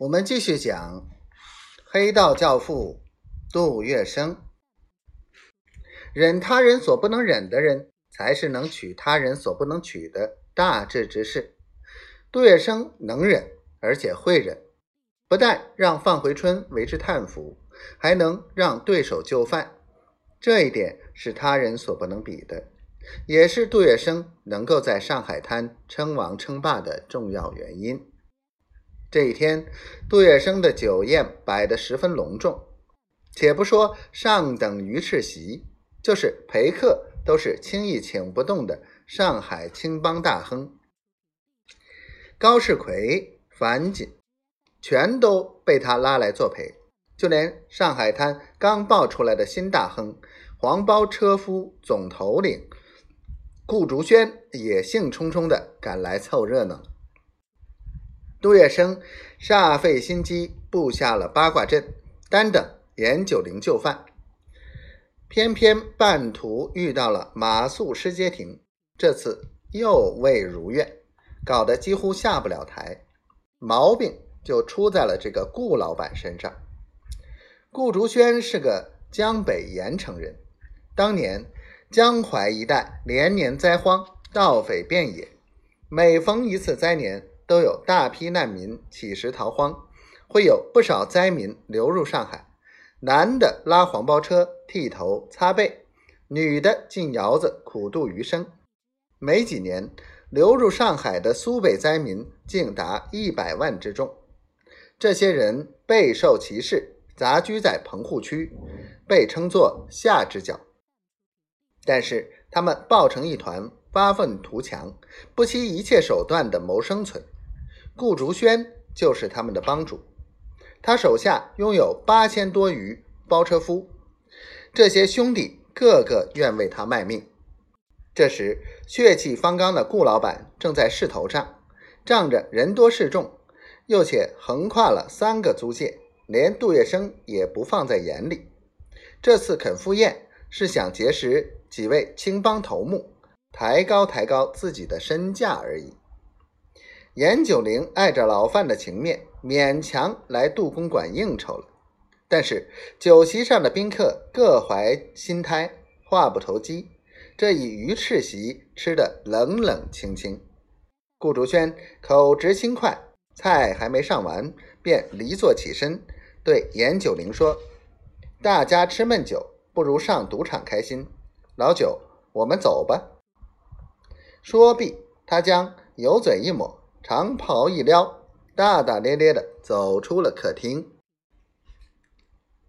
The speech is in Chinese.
我们继续讲黑道教父杜月笙。忍他人所不能忍的人，才是能取他人所不能取的大智之士。杜月笙能忍，而且会忍，不但让范回春为之叹服，还能让对手就范。这一点是他人所不能比的，也是杜月笙能够在上海滩称王称霸的重要原因。这一天，杜月笙的酒宴摆得十分隆重。且不说上等鱼翅席，就是陪客都是轻易请不动的上海青帮大亨高世奎、樊锦，全都被他拉来作陪。就连上海滩刚爆出来的新大亨黄包车夫总头领顾竹轩，也兴冲冲的赶来凑热闹。杜月笙煞费心机布下了八卦阵，单等严九龄就范。偏偏半途遇到了马谡失街亭，这次又未如愿，搞得几乎下不了台。毛病就出在了这个顾老板身上。顾竹轩是个江北盐城人，当年江淮一带连年灾荒，盗匪遍野，每逢一次灾年。都有大批难民乞食逃荒，会有不少灾民流入上海。男的拉黄包车剃头擦背，女的进窑子苦度余生。没几年，流入上海的苏北灾民竟达一百万之众。这些人备受歧视，杂居在棚户区，被称作下之角。但是他们抱成一团，发愤图强，不惜一切手段的谋生存。顾竹轩就是他们的帮主，他手下拥有八千多余包车夫，这些兄弟个个愿为他卖命。这时，血气方刚的顾老板正在势头上，仗着人多势众，又且横跨了三个租界，连杜月笙也不放在眼里。这次肯赴宴，是想结识几位青帮头目，抬高抬高自己的身价而已。严九龄碍着老范的情面，勉强来杜公馆应酬了。但是酒席上的宾客各怀心胎，话不投机，这一鱼翅席吃得冷冷清清。顾竹轩口直心快，菜还没上完，便离座起身，对严九龄说：“大家吃闷酒，不如上赌场开心。老九，我们走吧。”说毕，他将油嘴一抹。长袍一撩，大大咧咧的走出了客厅。